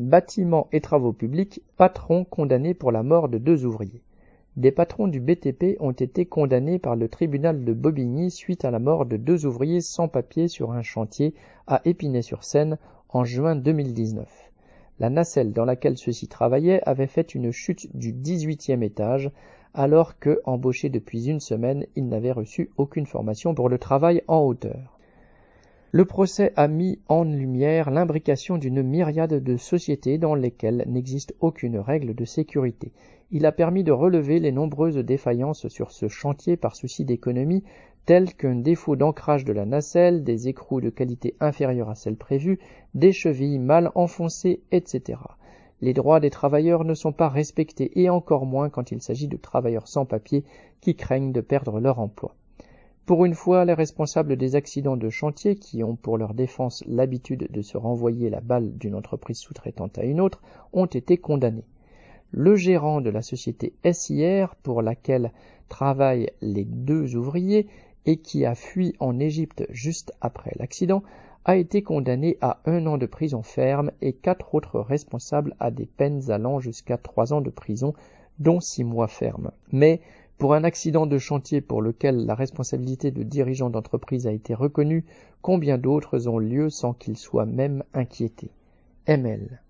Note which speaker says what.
Speaker 1: Bâtiments et travaux publics, patron condamné pour la mort de deux ouvriers. Des patrons du BTP ont été condamnés par le tribunal de Bobigny suite à la mort de deux ouvriers sans papier sur un chantier à Épinay-sur-Seine en juin 2019. La nacelle dans laquelle ceux-ci travaillaient avait fait une chute du 18e étage alors que, embauchés depuis une semaine, ils n'avaient reçu aucune formation pour le travail en hauteur. Le procès a mis en lumière l'imbrication d'une myriade de sociétés dans lesquelles n'existe aucune règle de sécurité. Il a permis de relever les nombreuses défaillances sur ce chantier par souci d'économie, telles qu'un défaut d'ancrage de la nacelle, des écrous de qualité inférieure à celle prévue, des chevilles mal enfoncées, etc. Les droits des travailleurs ne sont pas respectés et encore moins quand il s'agit de travailleurs sans papier qui craignent de perdre leur emploi. Pour une fois, les responsables des accidents de chantier, qui ont pour leur défense l'habitude de se renvoyer la balle d'une entreprise sous-traitante à une autre, ont été condamnés. Le gérant de la société SIR, pour laquelle travaillent les deux ouvriers et qui a fui en Égypte juste après l'accident, a été condamné à un an de prison ferme et quatre autres responsables à des peines allant jusqu'à trois ans de prison, dont six mois ferme. Mais pour un accident de chantier pour lequel la responsabilité de dirigeant d'entreprise a été reconnue, combien d'autres ont lieu sans qu'ils soient même inquiétés? ML